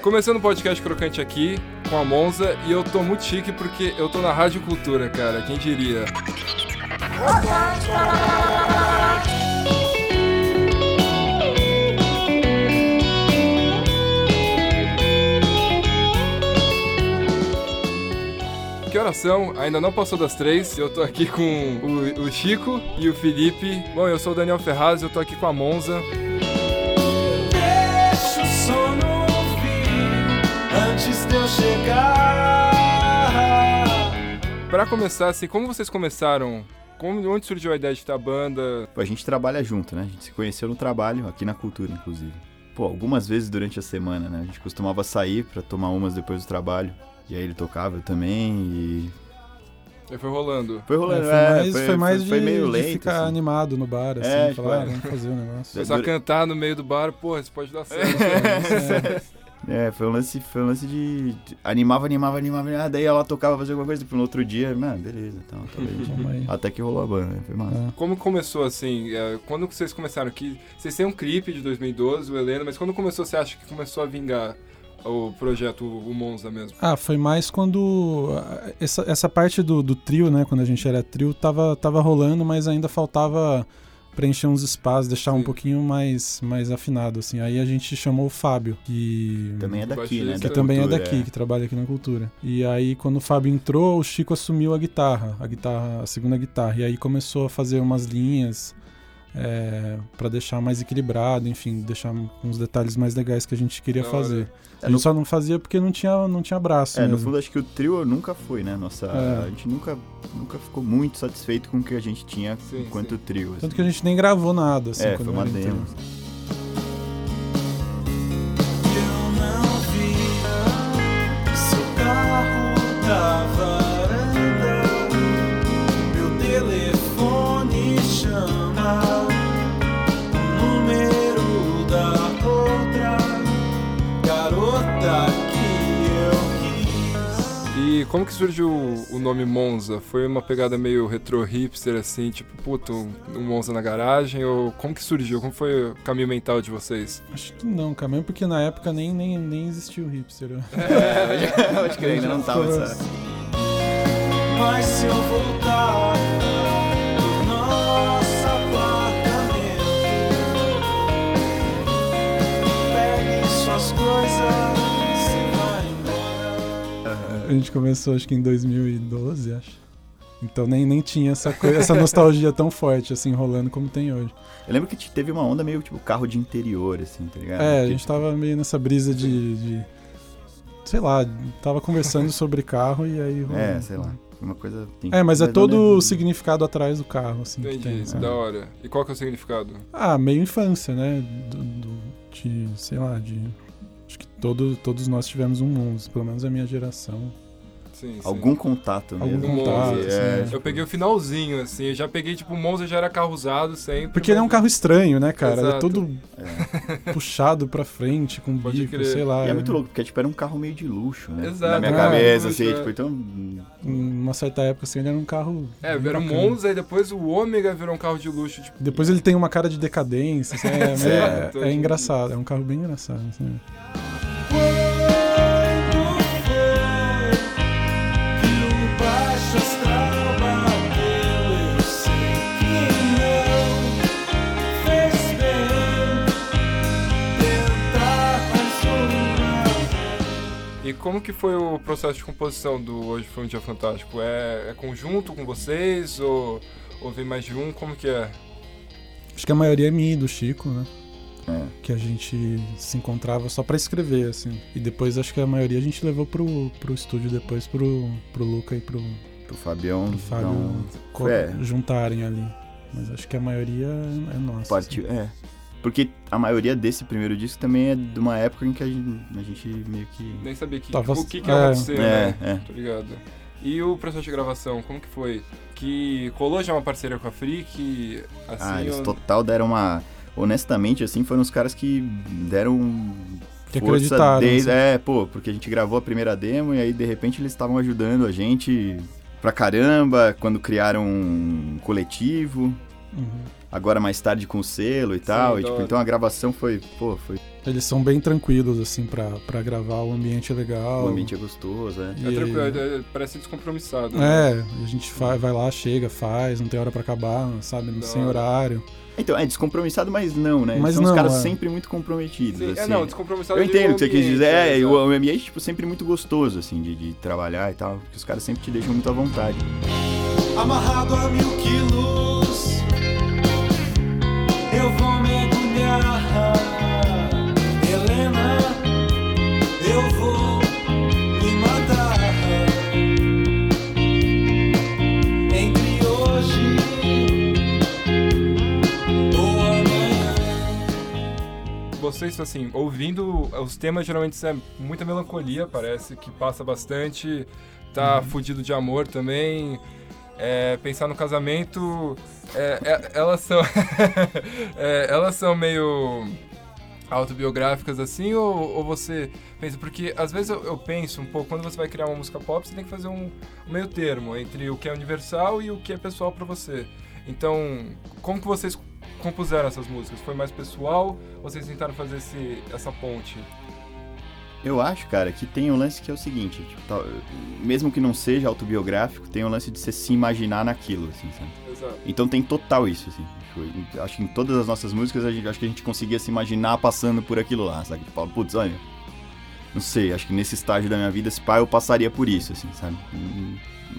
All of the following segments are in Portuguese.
Começando o podcast crocante aqui com a Monza e eu tô muito chique porque eu tô na Rádio Cultura, cara. Quem diria? Que horas são? Ainda não passou das três. Eu tô aqui com o, o Chico e o Felipe. Bom, eu sou o Daniel Ferraz, eu tô aqui com a Monza. De eu chegar. Pra começar, assim, como vocês começaram? Como, onde surgiu a ideia de ter a banda? A gente trabalha junto, né? A gente se conheceu no trabalho, aqui na cultura, inclusive. Pô, algumas vezes durante a semana, né? A gente costumava sair pra tomar umas depois do trabalho. E aí ele tocava, eu também, e... Aí foi rolando. Foi É, rolando, foi, é, mais, foi mais de, foi meio de lento, ficar assim. animado no bar, assim, É, falar, ah, tipo, vamos fazer o negócio. É, Começar a cantar no meio do bar, porra, isso pode dar certo. É, foi um lance, foi um lance de... de- Animava, animava, animava, animava, daí ela tocava, fazia alguma coisa, depois no outro dia, mano, beleza, então, tá aí. Até que rolou a banda, né? Foi massa. É. Como começou assim? é, Quando que vocês começaram aqui? Vocês têm um clipe de 2012, o Helena, mas quando começou, você acha que começou a vingar o projeto, o Monza mesmo? Ah, foi mais quando ah, essa, essa parte do, do trio, né, quando a gente era trio, tava, tava rolando, mas ainda faltava preencher uns espaços, deixar um Sim. pouquinho mais, mais afinado, assim. Aí a gente chamou o Fábio, que... Também é daqui, né? da que também é cultura, daqui, que trabalha aqui na cultura. E aí, quando o Fábio entrou, o Chico assumiu a guitarra, a guitarra, a segunda guitarra. E aí começou a fazer umas linhas é, para deixar mais equilibrado, enfim, deixar uns detalhes mais legais que a gente queria hora. fazer. É, A no- gente só não fazia porque não tinha, não tinha braço. É, no mesmo. fundo acho que o trio nunca foi, né? Nossa, É. a gente nunca, nunca ficou muito satisfeito com o que a gente tinha Sim, enquanto sim. trio. assim. Tanto que a gente nem gravou nada, assim, É, quando foi uma demo. E como que surgiu o nome Monza? Foi uma pegada meio retro hipster, assim, tipo, puto, um Monza na garagem? Ou como que surgiu? Como foi o caminho mental de vocês? Acho que não, cara, mesmo porque na época nem, nem, nem existia o hipster. É, acho que ainda não tava essa. Mas se eu voltar A gente começou acho que em 2012, acho. Então nem, nem tinha essa, coisa, essa nostalgia tão forte, assim, rolando como tem hoje. Eu lembro que te- teve uma onda meio tipo carro de interior, assim, tá ligado? É, a Que- gente tava meio nessa brisa de. de- sei lá, tava conversando sobre carro e aí. rolou. É, sei lá. Uma coisa. tem- É, mas é todo o significado atrás do carro, assim. que Entendi, tem. isso, É. da hora. E qual que é o significado? Ah, meio infância, né? Do, do- de, sei lá, de. Todo, todos nós tivemos um Monza, pelo menos a minha geração. Sim, sim. Algum contato Algum mesmo. contato, é, assim, Eu peguei o finalzinho, assim, eu já peguei, tipo, o Monza já era carro usado sempre. Porque ele é um mas- carro estranho, né, cara? Ele é Exato. todo puxado pra frente, com Pode bico, crer. sei lá. E é muito louco, porque tipo, era um carro meio de luxo, né? Exato, Na minha é, cabeça, assim, é. tipo, então. Uma certa época, assim, ele era um carro. É, era um bacana. Monza e depois o Ômega virou um carro de luxo, tipo... Depois ele tem uma cara de decadência, assim, é, meio- é- é engraçado, é um carro bem engraçado. Assim. Como que foi o processo de composição do Hoje Foi um Dia Fantástico? É, é conjunto com vocês ou, ou vem mais de um? Como que é? Acho que a maioria é minha e do Chico, né? É. Que a gente se encontrava só pra escrever, assim. E depois acho que a maioria a gente levou pro, pro estúdio depois pro, pro Luca e pro, Pro Fabião. pro Fábio Então, é. juntarem ali. Mas acho que a maioria é é nossa. partiu. É. Porque a maioria desse primeiro disco também é de uma época em que a gente, a gente meio que. Nem sabia que, Tava- o que, que é. ia acontecer, né? É, é. Tô ligado. E o processo de gravação, como que foi? Que colou já uma parceria com a Freak, assim... ah, eles ou- total deram uma. Honestamente, assim, foram os caras que deram. Que força desde- assim. É, pô, porque a gente gravou a primeira demo e aí de repente eles estavam ajudando a gente pra caramba quando criaram um coletivo. Uhum. Agora mais tarde com o selo e tal. da e, tipo, então a gravação foi, pô, foi. Eles são bem tranquilos, assim, pra, pra gravar, o ambiente é legal. O ambiente é gostoso, é. E- É tranquilo, é- é- parece descompromissado. né? É, a gente fa- vai lá, chega, faz, não tem hora pra acabar, sabe? Da Sem horário. Então, é descompromissado, mas não, né? Mas São não, os caras é. sempre muito comprometidos, Sim, assim. é, não, descompromissado Eu entendo o que você quis dizer. É, o, exato. o ambiente, tipo, sempre muito gostoso, assim, de, de trabalhar e tal. Porque os caras sempre te deixam muito à vontade. amarrado a mil quilos. Vocês, assim, ouvindo os temas, geralmente isso é muita melancolia, parece, que passa bastante. Tá fudido de amor também. É, pensar no casamento. é, é, elas são. é, elas são meio autobiográficas assim, ou, ou você pensa? Porque às vezes eu, eu penso um pouco, quando você vai criar uma música pop, você tem que fazer um, um meio termo entre o que é universal e o que é pessoal pra você. Então, como que vocês compuseram essas músicas? Foi mais pessoal ou vocês tentaram fazer esse, essa ponte? Eu acho, cara, que tem um lance que é o seguinte, tipo, tal- mesmo que não seja autobiográfico, tem um lance de você se imaginar naquilo, assim, sabe? Exato. Então tem total isso, assim. Tipo, em- acho que em todas as nossas músicas, a gente, acho que a gente conseguia se imaginar passando por aquilo lá, sabe? Tipo, putz, olha, não sei, acho que nesse estágio da minha vida, esse pai eu passaria por isso, assim, sabe?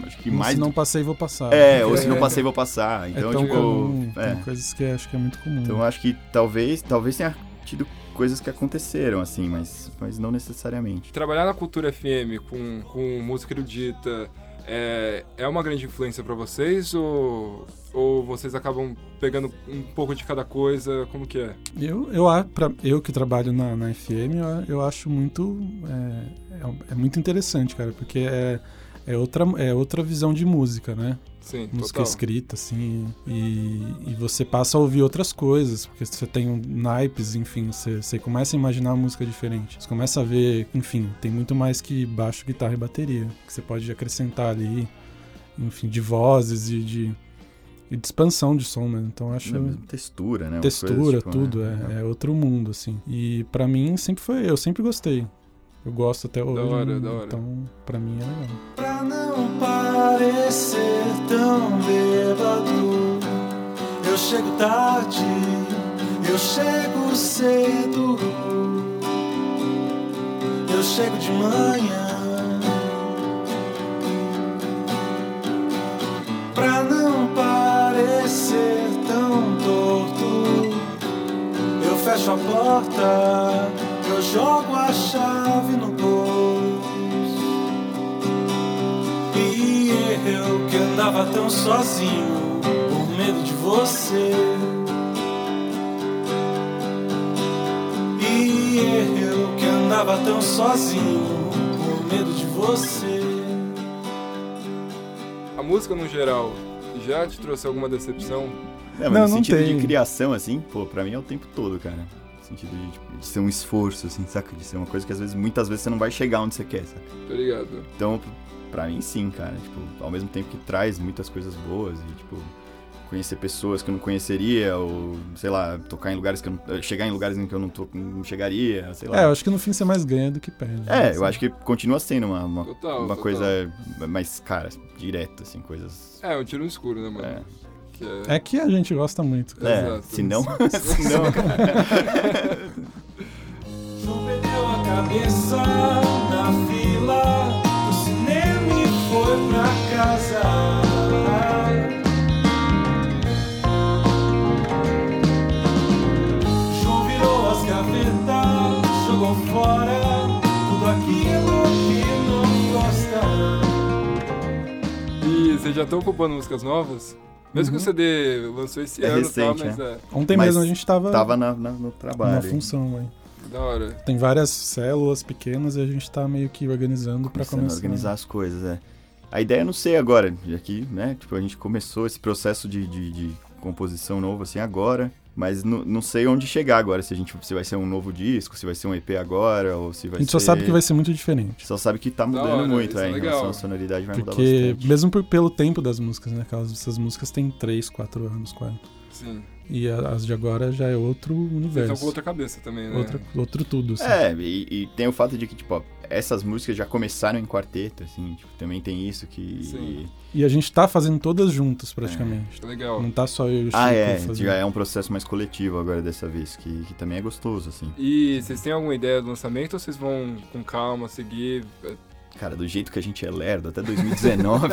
Acho que mais... Se não passei, vou passar. É, ou se É. não passei, vou passar. Então, é tão tipo, comum, é. tem coisas que acho que é muito comum. Então acho que talvez, talvez tenha tido coisas que aconteceram, assim, mas, mas não necessariamente. Trabalhar na Cultura FM com, com música erudita é, é uma grande influência pra vocês ou, ou vocês acabam pegando um pouco de cada coisa? Como que é? Eu, eu, a- pra- eu que trabalho na, na FM, eu, eu acho muito. É, é, é muito interessante, cara, porque é, é, outra, é outra visão de música, né? Sim, Música total. escrita, assim. E, e você passa a ouvir outras coisas, porque você tem um naipes, enfim, você, você começa a imaginar música diferente. Você começa a ver, enfim, tem muito mais que baixo, guitarra e bateria, que você pode acrescentar ali, enfim, de vozes e de, e de expansão de som, né? Então acho. Não, mesmo textura, né? Textura, coisas, tipo, tudo, né? é, é outro mundo, assim. E pra mim sempre foi, eu sempre gostei. Eu gosto até hoje. hora, da hora. Então, pra mim é legal. Pra não parecer tão bêbado, eu chego tarde, eu chego cedo, eu chego de manhã. Pra não parecer tão torto, eu fecho a porta, eu jogo a chave no bolso. E eu que andava tão sozinho por medo de você. E eu que andava tão sozinho por medo de você. A música no geral já te trouxe alguma decepção? É, mas Não, no não sentido tem. de criação, assim, pô, pra mim é o tempo todo, cara. No sentido de, tipo, de ser um esforço, assim, saca? De ser uma coisa que às vezes, muitas vezes você não vai chegar onde você quer, saca? Tô ligado. Então, pra mim sim, cara. Tipo, ao mesmo tempo que traz muitas coisas boas e, tipo, conhecer pessoas que eu não conheceria, ou, sei lá, tocar em lugares que eu não. chegar em lugares em que eu não, to- não chegaria, sei lá. É, eu acho que no fim você mais ganha do que perde. É, eu acho que continua sendo uma, uma, Total. uma total. coisa mais, cara, direta, assim, coisas. É, um tiro no escuro, né, mano? É. Que é... É que a gente gosta muito. É, Exato. se não. se não, João perdeu a cabeça na fila do cinema e foi pra casa. João virou as gavetas, jogou fora tudo aquilo que não gosta. E vocês já estão ocupando músicas novas? Mesmo que o CD lançou esse É ano e recente, tal, mas é. Ontem Mas mesmo a gente tava, tava na, na- no na trabalho. função, aí. Da hora. Tem várias células pequenas e a gente tá meio que organizando pra Começando a começar. organizar as coisas, é. A ideia eu não sei agora, aqui, né? Tipo, a gente começou esse processo de, de, de composição novo, assim, agora. Mas não, não sei onde chegar agora, se a gente se vai ser um novo disco, se vai ser um EP agora, ou se vai A gente ser... só sabe que vai ser muito diferente. Só sabe que tá mudando hora, muito, é é, em legal. relação à sonoridade vai mudar Porque, bastante. mesmo por- pelo tempo das músicas, né? Aquelas, essas músicas têm 3, 4 anos quase. Sim. E as de agora já é outro universo. estão com outra cabeça também, né? Outra- outro tudo. assim. É, e, e tem o fato de que, tipo, ó, essas músicas já começaram em quarteto, assim, tipo, também tem isso que... Sim. E a gente tá fazendo todas juntas, praticamente. Legal. Não tá só eu e o Chico Ah, é, fazendo. já é um processo mais coletivo agora dessa vez, que, que também é gostoso, assim. E vocês têm alguma ideia do lançamento ou vocês vão com calma seguir? Cara, do jeito que a gente é lerdo, até 2019...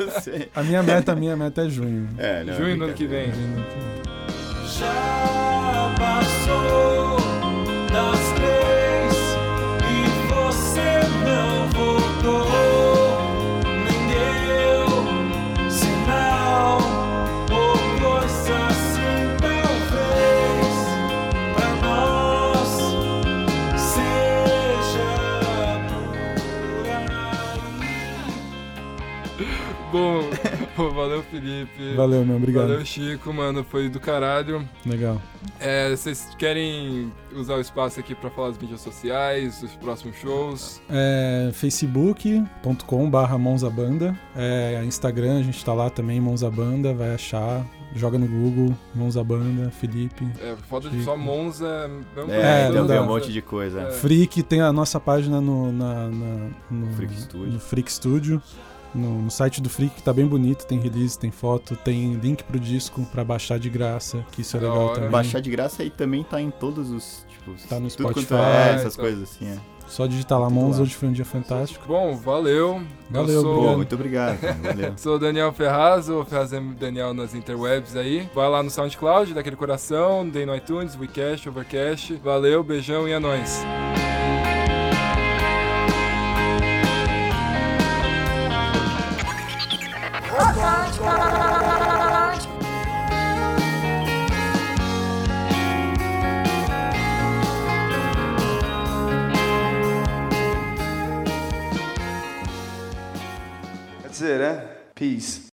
Eu sei. A minha meta, a minha meta é junho. É, não, Junho do ano que brincadeira. vem. Junho do ano que vem. Já passou obrigado. Valeu, Chico, mano. Foi do caralho. Legal. É, vocês querem usar o espaço aqui pra falar das mídias sociais, dos próximos shows? É, facebook.com barra Monzabanda. É, Instagram, a gente tá lá também, Monzabanda, vai achar. Joga no Google, Monzabanda, Felipe. É, foda de só Monza. É, É, então tem um monte de coisa. É. Freak tem a nossa página no, na, na- no, Freak Studio. no Freak Studio. No, no site do Freak tá bem bonito, tem release, tem foto, tem link pro disco pra baixar de graça, que isso é Da legal hora. também. Baixar de graça e também tá em todos os, tipo... Tá no tudo quanto Spotify, é, essas tá. coisas assim, é. Só digitar lá Monza hoje foi um dia fantástico. Bom, valeu. Valeu, Eu sou... Pô, Obrigado. muito obrigado, valeu. Sou o Daniel Ferraz, o Ferraz é Daniel nas interwebs aí. Vai lá no SoundCloud, daquele coração, dei no iTunes, WeCast, Overcast. Valeu, beijão e é nóis. It, huh? Peace.